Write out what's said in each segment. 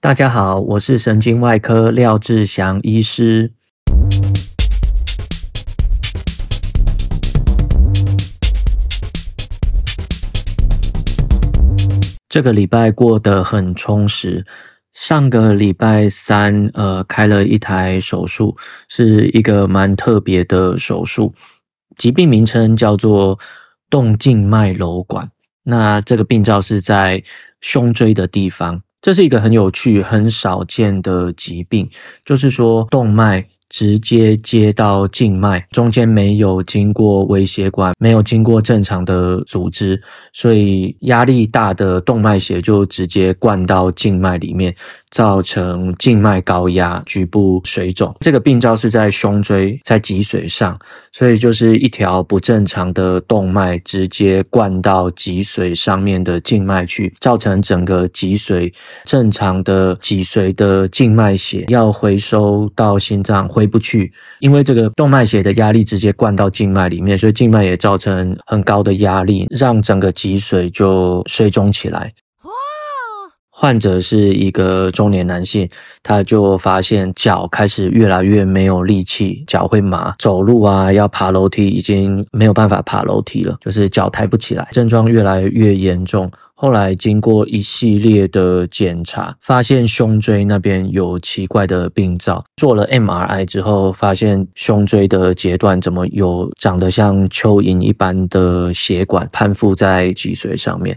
大家好，我是神经外科廖志祥医师。这个礼拜过得很充实。上个礼拜三，呃，开了一台手术，是一个蛮特别的手术，疾病名称叫做动静脉瘘管。那这个病灶是在胸椎的地方。这是一个很有趣、很少见的疾病，就是说动脉直接接到静脉，中间没有经过微血管，没有经过正常的组织，所以压力大的动脉血就直接灌到静脉里面。造成静脉高压、局部水肿，这个病灶是在胸椎，在脊髓上，所以就是一条不正常的动脉直接灌到脊髓上面的静脉去，造成整个脊髓正常的脊髓的静脉血要回收到心脏回不去，因为这个动脉血的压力直接灌到静脉里面，所以静脉也造成很高的压力，让整个脊髓就水肿起来。患者是一个中年男性，他就发现脚开始越来越没有力气，脚会麻，走路啊要爬楼梯已经没有办法爬楼梯了，就是脚抬不起来，症状越来越严重。后来经过一系列的检查，发现胸椎那边有奇怪的病灶，做了 MRI 之后，发现胸椎的节段怎么有长得像蚯蚓一般的血管攀附在脊髓上面。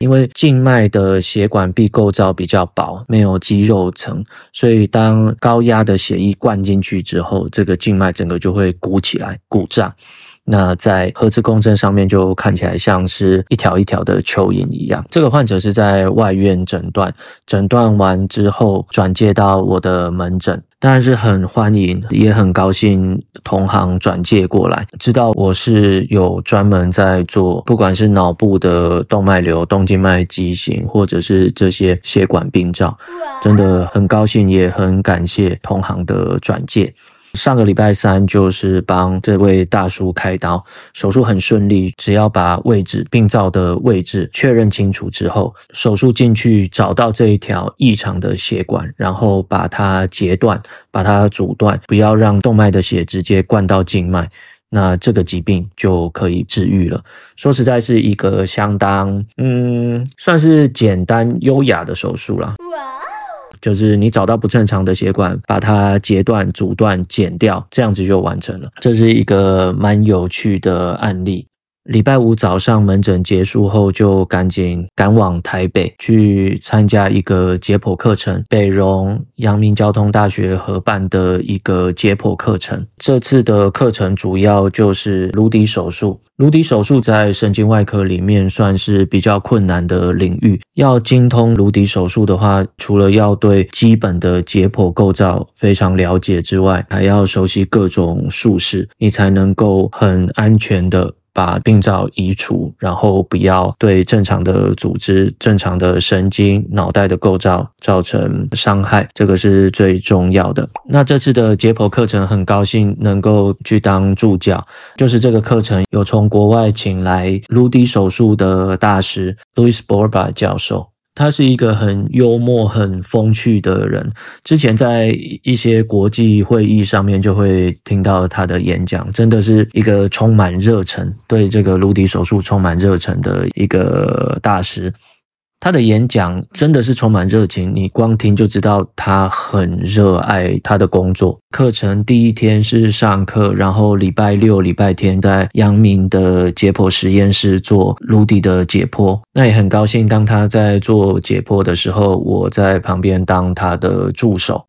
因为静脉的血管壁构造比较薄，没有肌肉层，所以当高压的血液灌进去之后，这个静脉整个就会鼓起来、鼓胀。那在核磁共振上面就看起来像是一条一条的蚯蚓一样。这个患者是在外院诊断，诊断完之后转介到我的门诊。当然是很欢迎，也很高兴同行转介过来，知道我是有专门在做，不管是脑部的动脉瘤、动静脉畸形，或者是这些血管病灶，真的很高兴，也很感谢同行的转介。上个礼拜三就是帮这位大叔开刀，手术很顺利，只要把位置病灶的位置确认清楚之后，手术进去找到这一条异常的血管，然后把它截断，把它阻断，不要让动脉的血直接灌到静脉，那这个疾病就可以治愈了。说实在是一个相当，嗯，算是简单优雅的手术了。就是你找到不正常的血管，把它截断、阻断、剪掉，这样子就完成了。这是一个蛮有趣的案例。礼拜五早上门诊结束后，就赶紧赶往台北去参加一个解剖课程，北荣阳明交通大学合办的一个解剖课程。这次的课程主要就是颅底手术。颅底手术在神经外科里面算是比较困难的领域。要精通颅底手术的话，除了要对基本的解剖构造非常了解之外，还要熟悉各种术式，你才能够很安全的。把病灶移除，然后不要对正常的组织、正常的神经、脑袋的构造造成伤害，这个是最重要的。那这次的解剖课程，很高兴能够去当助教，就是这个课程有从国外请来颅底手术的大师 Louis Borba 教授。他是一个很幽默、很风趣的人。之前在一些国际会议上面就会听到他的演讲，真的是一个充满热忱，对这个颅底手术充满热忱的一个大师。他的演讲真的是充满热情，你光听就知道他很热爱他的工作。课程第一天是上课，然后礼拜六、礼拜天在阳明的解剖实验室做颅底的解剖。那也很高兴，当他在做解剖的时候，我在旁边当他的助手，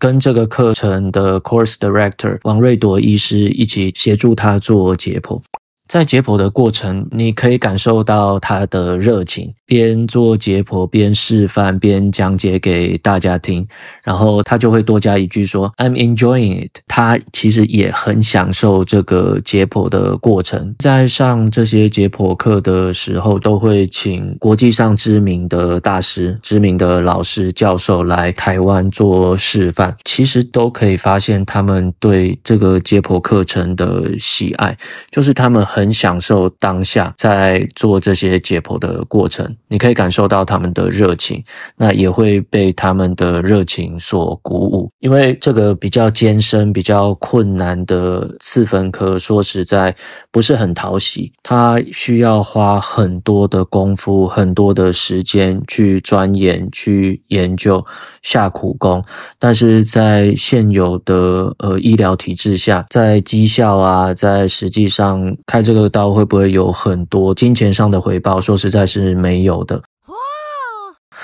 跟这个课程的 course director 王瑞朵医师一起协助他做解剖。在解剖的过程，你可以感受到他的热情，边做解剖边示范边讲解给大家听，然后他就会多加一句说 "I'm enjoying it"，他其实也很享受这个解剖的过程。在上这些解剖课的时候，都会请国际上知名的大师、知名的老师、教授来台湾做示范，其实都可以发现他们对这个解剖课程的喜爱，就是他们。很享受当下在做这些解剖的过程，你可以感受到他们的热情，那也会被他们的热情所鼓舞。因为这个比较艰深、比较困难的四分科，说实在不是很讨喜，它需要花很多的功夫、很多的时间去钻研、去研究、下苦功，但是在现有的呃医疗体制下，在绩效啊，在实际上开这个刀会不会有很多金钱上的回报？说实在是没有的。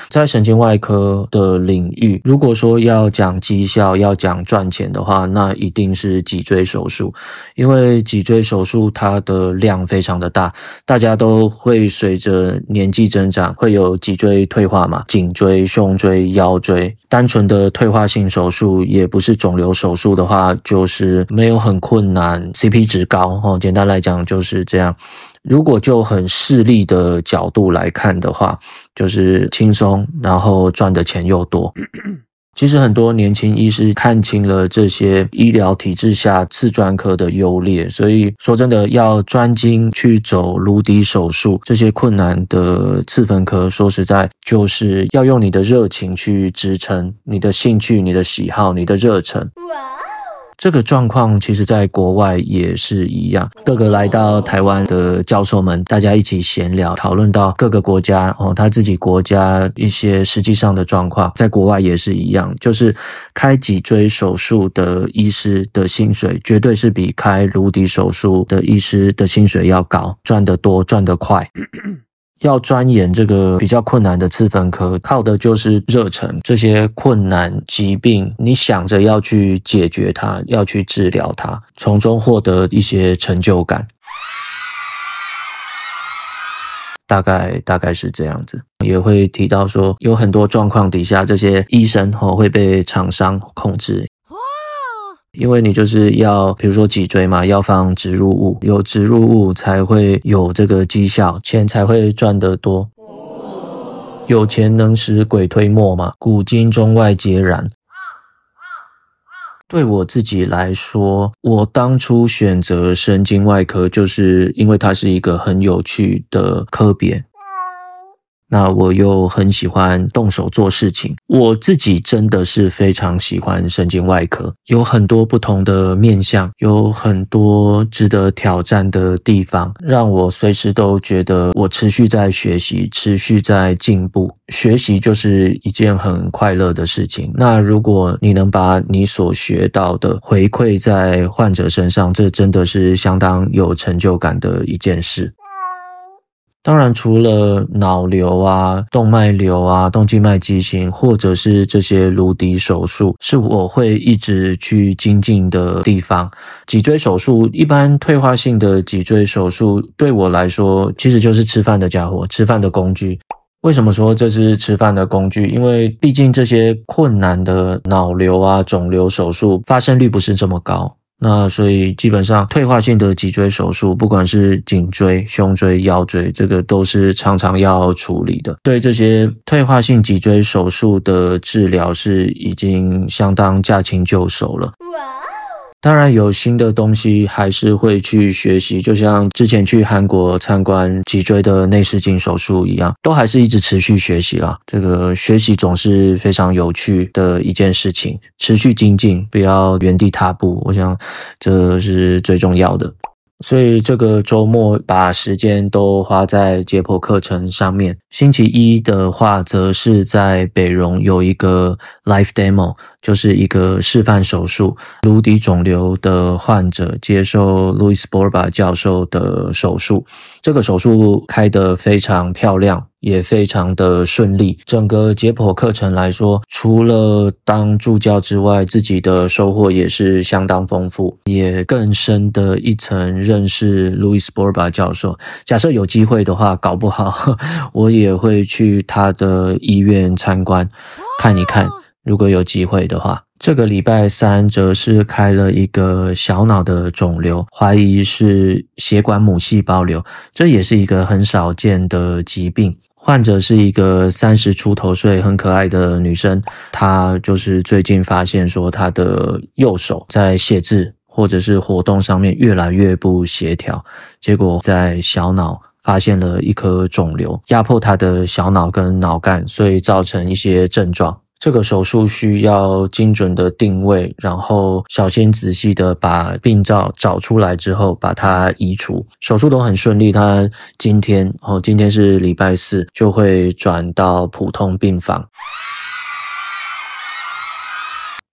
在神经外科的领域，如果说要讲绩效、要讲赚钱的话，那一定是脊椎手术，因为脊椎手术它的量非常的大，大家都会随着年纪增长会有脊椎退化嘛，颈椎、胸椎、腰椎，单纯的退化性手术也不是肿瘤手术的话，就是没有很困难，CP 值高哦。简单来讲就是这样。如果就很势利的角度来看的话，就是轻松，然后赚的钱又多。其实很多年轻医师看清了这些医疗体制下次专科的优劣，所以说真的要专精去走颅底手术这些困难的次分科，说实在就是要用你的热情去支撑，你的兴趣、你的喜好、你的热忱。这个状况其实在国外也是一样，各个来到台湾的教授们，大家一起闲聊，讨论到各个国家哦，他自己国家一些实际上的状况，在国外也是一样，就是开脊椎手术的医师的薪水，绝对是比开颅底手术的医师的薪水要高，赚得多，赚得快。要钻研这个比较困难的次分科，靠的就是热忱。这些困难疾病，你想着要去解决它，要去治疗它，从中获得一些成就感。大概大概是这样子，也会提到说，有很多状况底下，这些医生吼会被厂商控制。因为你就是要，比如说脊椎嘛，要放植入物，有植入物才会有这个绩效，钱才会赚得多。有钱能使鬼推磨嘛，古今中外皆然。对我自己来说，我当初选择神经外科，就是因为它是一个很有趣的科别。那我又很喜欢动手做事情，我自己真的是非常喜欢神经外科，有很多不同的面向，有很多值得挑战的地方，让我随时都觉得我持续在学习，持续在进步。学习就是一件很快乐的事情。那如果你能把你所学到的回馈在患者身上，这真的是相当有成就感的一件事。当然，除了脑瘤啊、动脉瘤啊、动静脉畸形，或者是这些颅底手术，是我会一直去精进的地方。脊椎手术，一般退化性的脊椎手术，对我来说，其实就是吃饭的家伙，吃饭的工具。为什么说这是吃饭的工具？因为毕竟这些困难的脑瘤啊、肿瘤手术，发生率不是这么高。那所以基本上退化性的脊椎手术，不管是颈椎、胸椎、腰椎，这个都是常常要处理的。对这些退化性脊椎手术的治疗是已经相当驾轻就熟了。当然有新的东西还是会去学习，就像之前去韩国参观脊椎的内视镜手术一样，都还是一直持续学习啦。这个学习总是非常有趣的一件事情，持续精进，不要原地踏步，我想这是最重要的。所以这个周末把时间都花在解剖课程上面。星期一的话，则是在北荣有一个 live demo，就是一个示范手术，颅底肿瘤的患者接受 Louis Borba 教授的手术。这个手术开得非常漂亮。也非常的顺利。整个解剖课程来说，除了当助教之外，自己的收获也是相当丰富，也更深的一层认识 Louis Borba 教授。假设有机会的话，搞不好 我也会去他的医院参观看一看。如果有机会的话，这个礼拜三则是开了一个小脑的肿瘤，怀疑是血管母细胞瘤，这也是一个很少见的疾病。患者是一个三十出头岁、很可爱的女生，她就是最近发现说她的右手在写字或者是活动上面越来越不协调，结果在小脑发现了一颗肿瘤，压迫他的小脑跟脑干，所以造成一些症状。这个手术需要精准的定位，然后小心仔细的把病灶找出来之后，把它移除。手术都很顺利，他今天哦，今天是礼拜四，就会转到普通病房。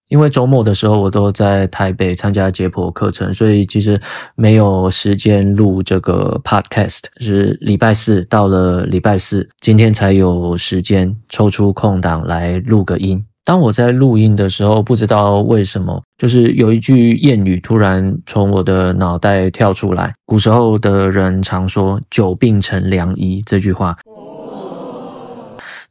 因为周末的时候我都在台北参加解剖课程，所以其实没有时间录这个 podcast。是礼拜四到了礼拜四，今天才有时间抽出空档来录个音。当我在录音的时候，不知道为什么，就是有一句谚语突然从我的脑袋跳出来。古时候的人常说“久病成良医”这句话。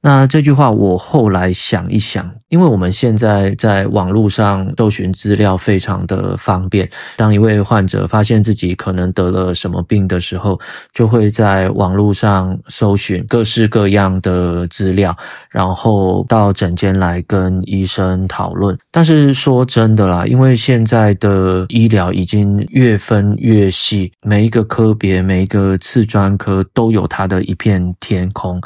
那这句话我后来想一想，因为我们现在在网络上搜寻资料非常的方便。当一位患者发现自己可能得了什么病的时候，就会在网络上搜寻各式各样的资料，然后到诊间来跟医生讨论。但是说真的啦，因为现在的医疗已经越分越细，每一个科别、每一个次专科都有它的一片天空。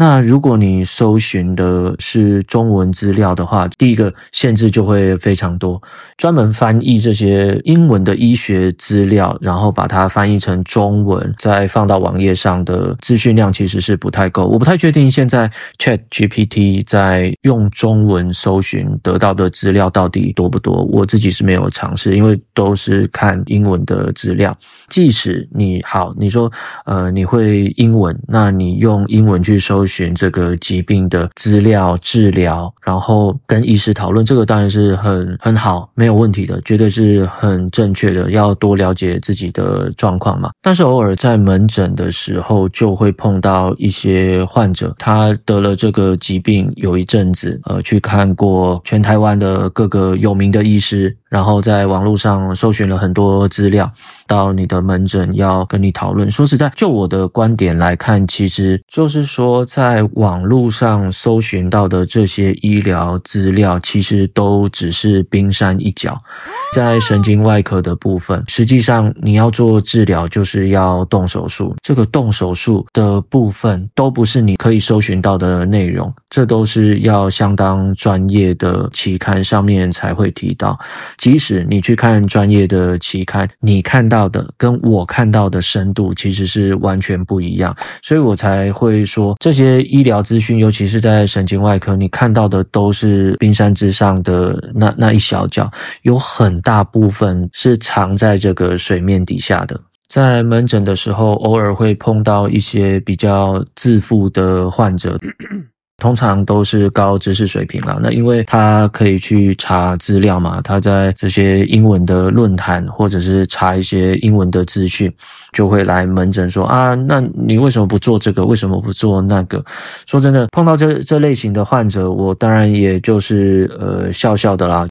那如果你搜寻的是中文资料的话，第一个限制就会非常多。专门翻译这些英文的医学资料，然后把它翻译成中文，再放到网页上的资讯量其实是不太够。我不太确定现在 ChatGPT 在用中文搜寻得到的资料到底多不多。我自己是没有尝试，因为都是看英文的资料。即使你好，你说呃你会英文，那你用英文去搜。寻这个疾病的资料、治疗，然后跟医师讨论，这个当然是很很好，没有问题的，绝对是很正确的。要多了解自己的状况嘛。但是偶尔在门诊的时候，就会碰到一些患者，他得了这个疾病有一阵子，呃，去看过全台湾的各个有名的医师。然后在网络上搜寻了很多资料，到你的门诊要跟你讨论。说实在，就我的观点来看，其实就是说，在网络上搜寻到的这些医疗资料，其实都只是冰山一角。在神经外科的部分，实际上你要做治疗，就是要动手术。这个动手术的部分，都不是你可以搜寻到的内容，这都是要相当专业的期刊上面才会提到。即使你去看专业的期刊，你看到的跟我看到的深度其实是完全不一样，所以我才会说，这些医疗资讯，尤其是在神经外科，你看到的都是冰山之上的那那一小角，有很大部分是藏在这个水面底下的。在门诊的时候，偶尔会碰到一些比较自负的患者。通常都是高知识水平啦，那因为他可以去查资料嘛，他在这些英文的论坛或者是查一些英文的资讯，就会来门诊说啊，那你为什么不做这个？为什么不做那个？说真的，碰到这这类型的患者，我当然也就是呃笑笑的啦。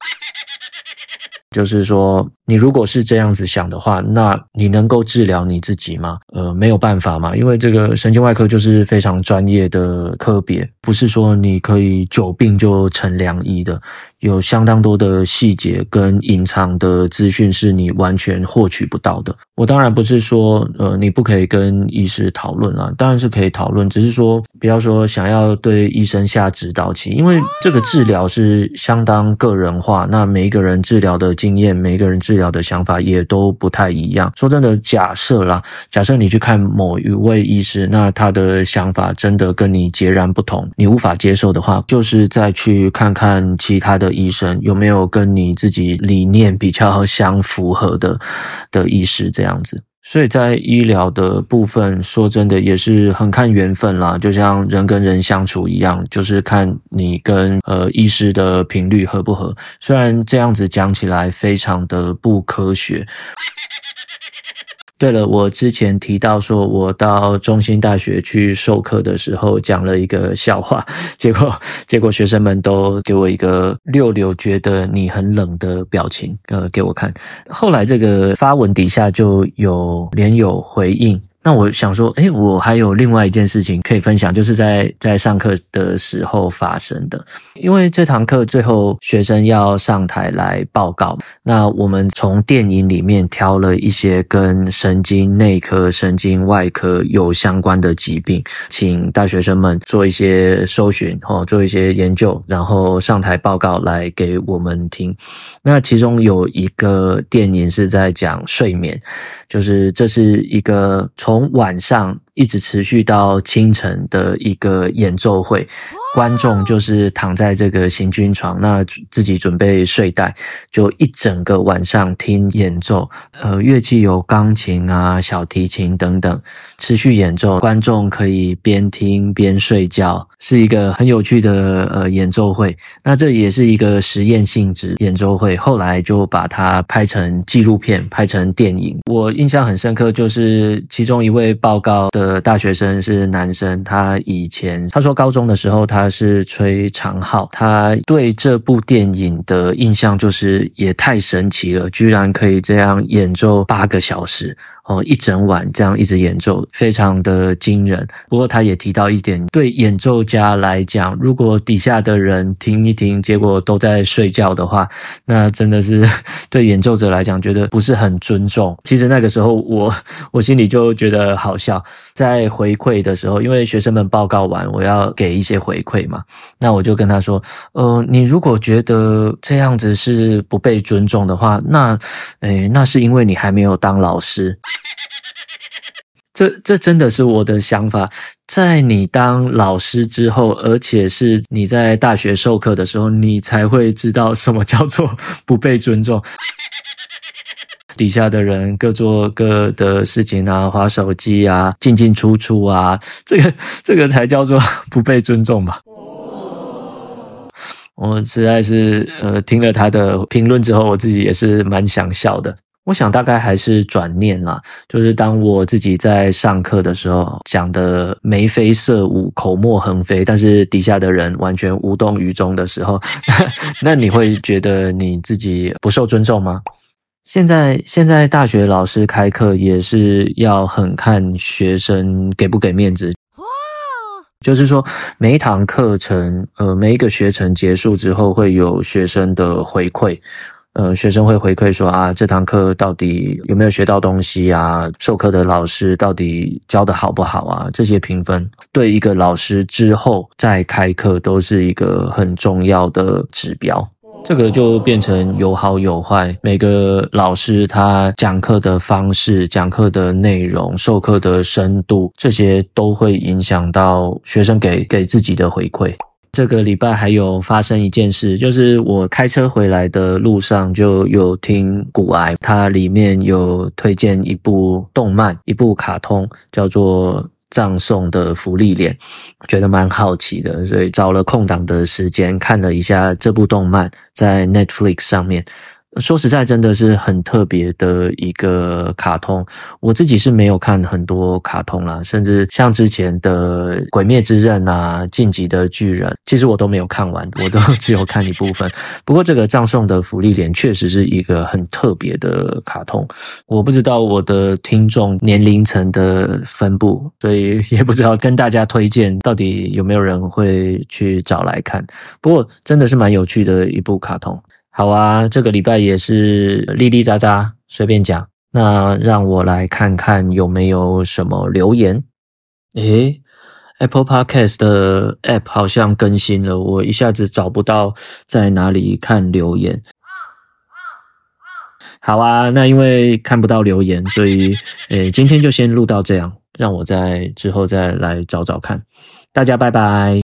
就是说，你如果是这样子想的话，那你能够治疗你自己吗？呃，没有办法嘛，因为这个神经外科就是非常专业的科别，不是说你可以久病就成良医的。有相当多的细节跟隐藏的资讯是你完全获取不到的。我当然不是说，呃，你不可以跟医师讨论啊，当然是可以讨论，只是说不要说想要对医生下指导棋，因为这个治疗是相当个人化，那每一个人治疗的经验，每一个人治疗的想法也都不太一样。说真的，假设啦，假设你去看某一位医师，那他的想法真的跟你截然不同，你无法接受的话，就是再去看看其他的。医生有没有跟你自己理念比较相符合的的医师这样子？所以在医疗的部分，说真的也是很看缘分啦，就像人跟人相处一样，就是看你跟呃医师的频率合不合。虽然这样子讲起来非常的不科学。对了，我之前提到说，我到中兴大学去授课的时候，讲了一个笑话，结果结果学生们都给我一个六六觉得你很冷的表情，呃，给我看。后来这个发文底下就有连友回应。那我想说，诶，我还有另外一件事情可以分享，就是在在上课的时候发生的。因为这堂课最后学生要上台来报告，那我们从电影里面挑了一些跟神经内科、神经外科有相关的疾病，请大学生们做一些搜寻哦，做一些研究，然后上台报告来给我们听。那其中有一个电影是在讲睡眠，就是这是一个从晚上一直持续到清晨的一个演奏会。观众就是躺在这个行军床，那自己准备睡袋，就一整个晚上听演奏。呃，乐器有钢琴啊、小提琴等等，持续演奏，观众可以边听边睡觉，是一个很有趣的呃演奏会。那这也是一个实验性质演奏会，后来就把它拍成纪录片，拍成电影。我印象很深刻，就是其中一位报告的大学生是男生，他以前他说高中的时候他。他是吹长号，他对这部电影的印象就是也太神奇了，居然可以这样演奏八个小时。哦，一整晚这样一直演奏，非常的惊人。不过他也提到一点，对演奏家来讲，如果底下的人听一听，结果都在睡觉的话，那真的是 对演奏者来讲，觉得不是很尊重。其实那个时候我，我我心里就觉得好笑。在回馈的时候，因为学生们报告完，我要给一些回馈嘛，那我就跟他说：“呃，你如果觉得这样子是不被尊重的话，那，诶，那是因为你还没有当老师。” 这这真的是我的想法，在你当老师之后，而且是你在大学授课的时候，你才会知道什么叫做 不被尊重。底下的人各做各的事情啊，划手机啊，进进出出啊，这个这个才叫做 不被尊重吧。我实在是呃听了他的评论之后，我自己也是蛮想笑的。我想大概还是转念啦，就是当我自己在上课的时候讲的眉飞色舞、口沫横飞，但是底下的人完全无动于衷的时候，那你会觉得你自己不受尊重吗？现在现在大学老师开课也是要很看学生给不给面子，就是说每一堂课程，呃，每一个学程结束之后会有学生的回馈。呃，学生会回馈说啊，这堂课到底有没有学到东西啊？授课的老师到底教得好不好啊？这些评分对一个老师之后再开课都是一个很重要的指标。这个就变成有好有坏，每个老师他讲课的方式、讲课的内容、授课的深度，这些都会影响到学生给给自己的回馈。这个礼拜还有发生一件事，就是我开车回来的路上就有听古癌，它里面有推荐一部动漫，一部卡通，叫做《葬送的芙莉莲》，觉得蛮好奇的，所以找了空档的时间看了一下这部动漫，在 Netflix 上面。说实在，真的是很特别的一个卡通。我自己是没有看很多卡通啦，甚至像之前的《鬼灭之刃》啊，《进击的巨人》，其实我都没有看完，我都只有看一部分。不过，这个葬送的芙莉莲确实是一个很特别的卡通。我不知道我的听众年龄层的分布，所以也不知道跟大家推荐到底有没有人会去找来看。不过，真的是蛮有趣的一部卡通。好啊，这个礼拜也是叽叽喳喳，随便讲。那让我来看看有没有什么留言。诶，Apple Podcast 的 App 好像更新了，我一下子找不到在哪里看留言。好啊，那因为看不到留言，所以诶，今天就先录到这样，让我在之后再来找找看。大家拜拜。